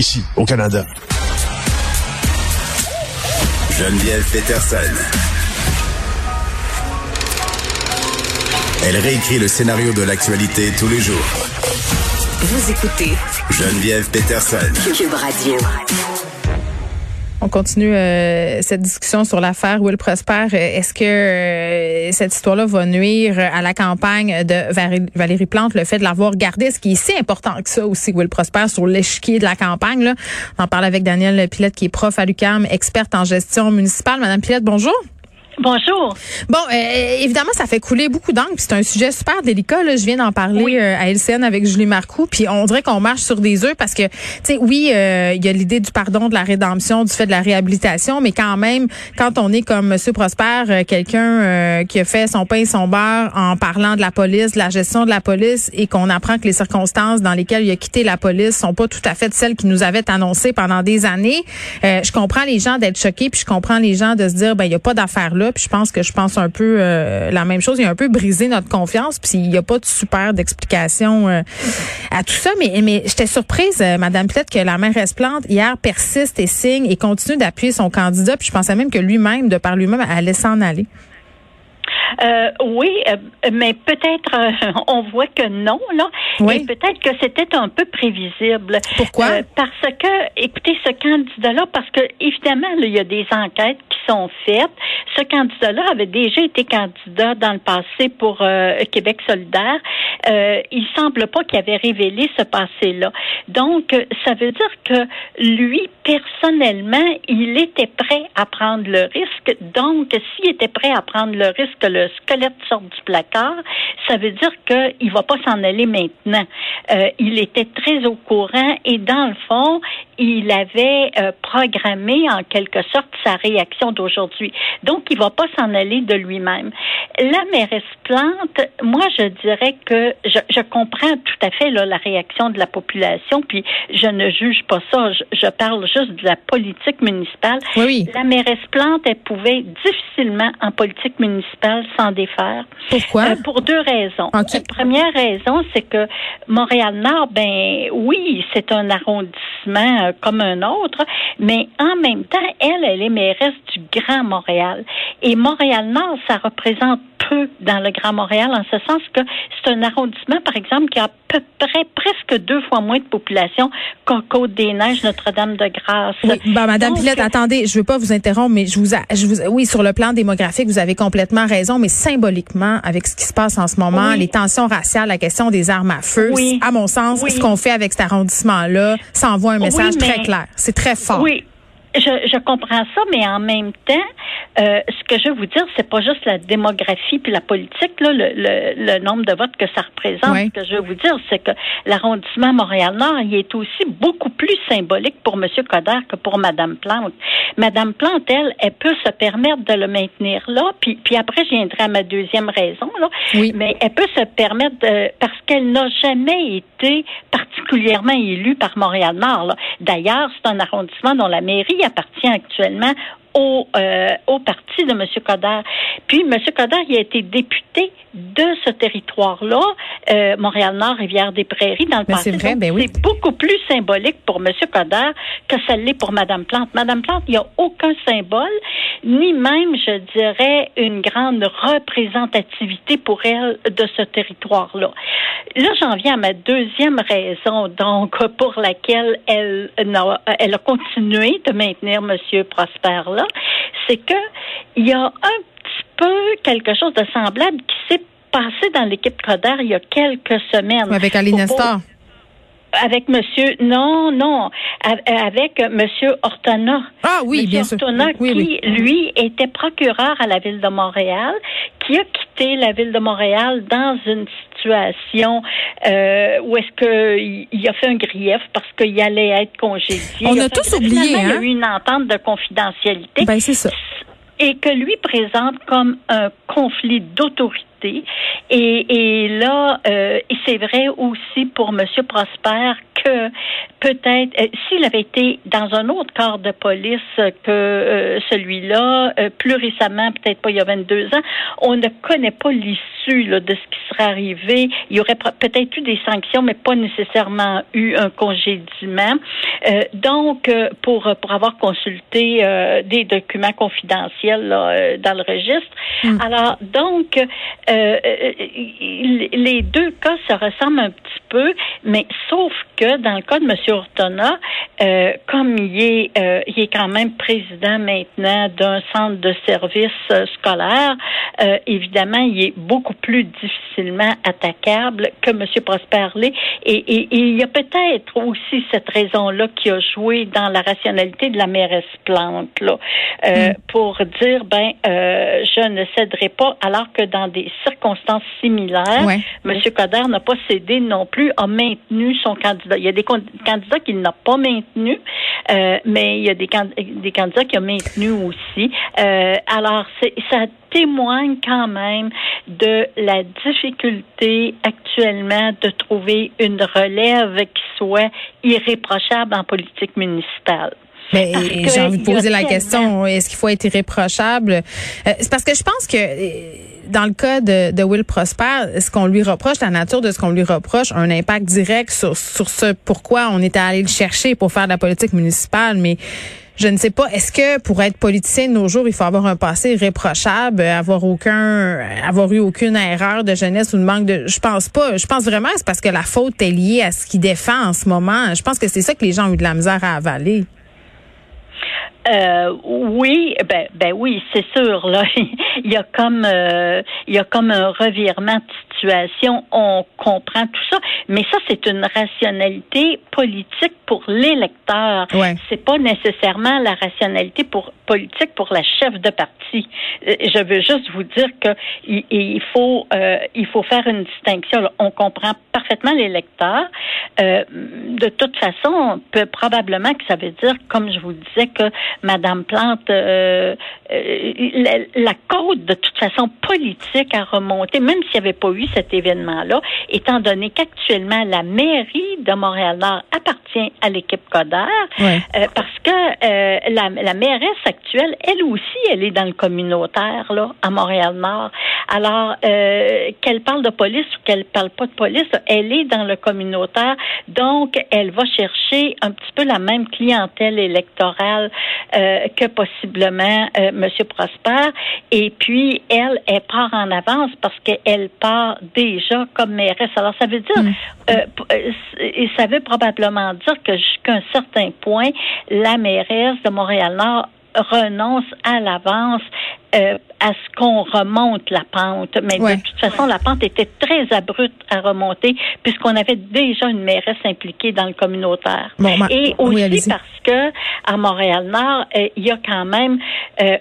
ici, au Canada. Geneviève Peterson. Elle réécrit le scénario de l'actualité tous les jours. Vous écoutez Geneviève Peterson. Cube Radio. On continue euh, cette discussion sur l'affaire Will Prosper. Est-ce que euh, cette histoire-là va nuire à la campagne de Valérie Plante, le fait de l'avoir gardé, ce qui est si important que ça aussi, Will Prosper, sur l'échiquier de la campagne? On en parle avec Danielle Pilette, qui est prof à l'UQAM, experte en gestion municipale. Madame Pilette, bonjour. Bonjour. Bon, euh, évidemment, ça fait couler beaucoup d'encre. C'est un sujet super délicat. Là. Je viens d'en parler euh, à LCN avec Julie Marcoux. Puis on dirait qu'on marche sur des œufs parce que, tu sais, oui, euh, il y a l'idée du pardon, de la rédemption, du fait de la réhabilitation, mais quand même, quand on est comme Monsieur Prosper, quelqu'un qui a fait son pain et son beurre en parlant de la police, de la gestion de la police, et qu'on apprend que les circonstances dans lesquelles il a quitté la police sont pas tout à fait celles qui nous avaient annoncées pendant des années, je comprends les gens d'être choqués, puis je comprends les gens de se dire, ben il y a pas d'affaire là puis je pense que je pense un peu euh, la même chose. Il a un peu brisé notre confiance, puis il n'y a pas de super d'explication euh, à tout ça. Mais, mais j'étais surprise, euh, Madame, peut-être que la mairesse Plante hier persiste et signe et continue d'appuyer son candidat. Puis je pensais même que lui-même, de par lui-même, allait s'en aller. Euh, oui, euh, mais peut-être euh, on voit que non là. Et peut-être que c'était un peu prévisible. Pourquoi? Parce que, écoutez, ce candidat-là, parce que évidemment, il y a des enquêtes qui sont faites. Ce candidat-là avait déjà été candidat dans le passé pour Québec solidaire. Il semble pas qu'il avait révélé ce passé-là. Donc, ça veut dire que lui, personnellement, il était prêt à prendre le risque. Donc, s'il était prêt à prendre le risque, le squelette sort du placard, ça veut dire qu'il va pas s'en aller maintenant. Euh, il était très au courant et dans le fond, il avait euh, programmé en quelque sorte sa réaction d'aujourd'hui. Donc, il va pas s'en aller de lui-même. La mairesse Plante, moi, je dirais que je, comprends tout à fait la réaction de la population, puis je ne juge pas ça. Je, parle juste de la politique municipale. Oui. La mairesse Plante, elle pouvait difficilement en politique municipale s'en défaire. Pourquoi? Euh, pour deux raisons. La première raison, c'est que Montréal-Nord, ben oui, c'est un arrondissement euh, comme un autre, mais en même temps, elle, elle est mairesse du Grand Montréal. Et Montréal-Nord, ça représente peu dans le Grand Montréal, en ce sens que c'est un arrondissement, par exemple, qui a à peu près presque deux fois moins de population qu'en Côte-des-Neiges, Notre-Dame-de-Grâce. Oui, ben, Madame Pilette, attendez, je veux pas vous interrompre, mais je vous, je vous, oui, sur le plan démographique, vous avez complètement raison, mais symboliquement, avec ce qui se passe en ce moment, les tensions raciales, la question des armes à feu, à mon sens, ce qu'on fait avec cet arrondissement-là, ça envoie un message très clair. C'est très fort. Oui. Je, je comprends ça, mais en même temps, euh, ce que je veux vous dire, c'est pas juste la démographie puis la politique, là, le, le, nombre de votes que ça représente. Ce que je veux vous dire, c'est que l'arrondissement Montréal-Nord, il est aussi beaucoup plus symbolique pour M. Coder que pour Mme Plante. Mme Plante, elle, elle peut se permettre de le maintenir là, puis, puis après, je viendrai à ma deuxième raison, là. Oui. Mais elle peut se permettre de, parce qu'elle n'a jamais été particulièrement élue par Montréal-Nord. D'ailleurs, c'est un arrondissement dont la mairie appartient actuellement au, euh, au parti de M. Coder. Puis M. Coder, il a été député de ce territoire-là, euh, Montréal-Nord, Rivière-des-Prairies, dans le passé. C'est ben oui. beaucoup plus symbolique pour M. Coder que ça l'est pour Mme Plante. Mme Plante, il n'y a aucun symbole, ni même, je dirais, une grande représentativité pour elle de ce territoire-là. Là, j'en viens à ma deuxième raison, donc, pour laquelle elle, elle a continué de maintenir M. Prosper là c'est que il y a un petit peu quelque chose de semblable qui s'est passé dans l'équipe Coder il y a quelques semaines. Avec Ali Nestor. Avec monsieur, non, non, avec monsieur Ortona. Ah oui, bien sûr. qui, lui, était procureur à la ville de Montréal, qui a quitté la ville de Montréal dans une situation euh, où est-ce qu'il il a fait un grief parce qu'il allait être congédié. On a, tous oublié, hein? Il y a eu une entente de confidentialité. Ben, c'est ça. Et que lui présente comme un conflit d'autorité Et, là, euh, c'est vrai aussi pour Monsieur Prosper que peut-être, euh, s'il avait été dans un autre corps de police que euh, celui-là, euh, plus récemment, peut-être pas il y a 22 ans, on ne connaît pas l'issue de ce qui serait arrivé. Il y aurait peut-être eu des sanctions, mais pas nécessairement eu un congédiement. donc, pour, pour avoir consulté des documents confidentiels dans le registre. Hmm. Alors, donc, les deux cas se ressemblent un petit peu, mais sauf que dans le cas de M. Ortona, euh, comme il est, euh, il est quand même président maintenant d'un centre de services euh, scolaire, évidemment, il est beaucoup plus difficilement attaquable que M. Prosper Et, et, il y a peut-être aussi cette raison-là qui a joué dans la rationalité de la mairesse Plante, là, mm. pour dire, ben, je ne céderai pas, alors que dans des circonstances similaires, M. Coder n'a pas cédé non plus, a maintenu son candidat. Il y a des candidats qu'il n'a pas maintenus, euh, mais il y a des, des candidats qu'il a maintenus aussi. Euh, alors, ça témoigne quand même de la difficulté actuellement de trouver une relève qui soit irréprochable en politique municipale. Mais j'ai envie de poser la question, est-ce qu'il faut être irréprochable? Euh, c'est parce que je pense que dans le cas de, Will Prosper, ce qu'on lui reproche, la nature de ce qu'on lui reproche, a un impact direct sur, sur ce pourquoi on était allé le chercher pour faire de la politique municipale. Mais je ne sais pas, est-ce que pour être politicien de nos jours, il faut avoir un passé irréprochable, avoir aucun, avoir eu aucune erreur de jeunesse ou de manque de, je pense pas. Je pense vraiment c'est parce que la faute est liée à ce qu'il défend en ce moment. Je pense que c'est ça que les gens ont eu de la misère à avaler. Euh, oui, ben, ben oui, c'est sûr. Là, il y a comme, euh, il y a comme un revirement situation. On comprend tout ça, mais ça, c'est une rationalité politique pour l'électeur. Ouais. C'est pas nécessairement la rationalité pour politique pour la chef de parti. Euh, je veux juste vous dire que il, faut, euh, il faut faire une distinction. On comprend parfaitement l'électeur. Euh, de toute façon, on peut probablement que ça veut dire, comme je vous disais, que Madame Plante, euh, la, la de toute façon politique a remonté, même s'il n'y avait pas eu cet événement-là, étant donné qu'actuellement la mairie de Montréal-Nord appartient à l'équipe Coder, euh, parce que euh, la, la mairesse actuelle, elle aussi, elle est dans le communautaire là à Montréal-Nord. Alors euh, qu'elle parle de police ou qu'elle parle pas de police, elle est dans le communautaire, donc elle va chercher un petit peu la même clientèle électorale que possiblement Monsieur Prosper. Et puis elle, elle part en avance parce qu'elle part déjà comme mairesse. Alors, ça veut dire, mm. euh, euh, et ça veut probablement dire que jusqu'à un certain point, la mairesse de Montréal-Nord renonce à l'avance euh, à ce qu'on remonte la pente. Mais de toute façon, la pente était très abrupte à remonter puisqu'on avait déjà une mairesse impliquée dans le communautaire. Et aussi parce que à Montréal-Nord, il y a quand même,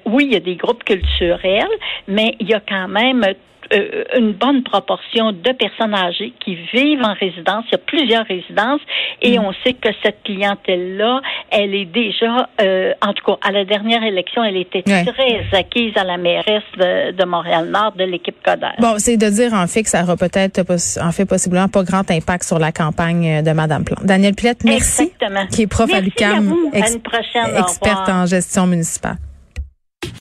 oui, il y a des groupes culturels, mais il y a quand même euh, une bonne proportion de personnes âgées qui vivent en résidence. Il y a plusieurs résidences et mm. on sait que cette clientèle-là, elle est déjà, euh, en tout cas, à la dernière élection, elle était très acquise à la mairesse de, Montréal-Nord de l'équipe Coder. Bon, c'est de dire en fait que ça aura peut-être, en fait, possiblement pas grand impact sur la campagne de Mme Plante. Daniel Pilette, merci. Exactement. Qui est prof à l'UQAM, experte en gestion municipale.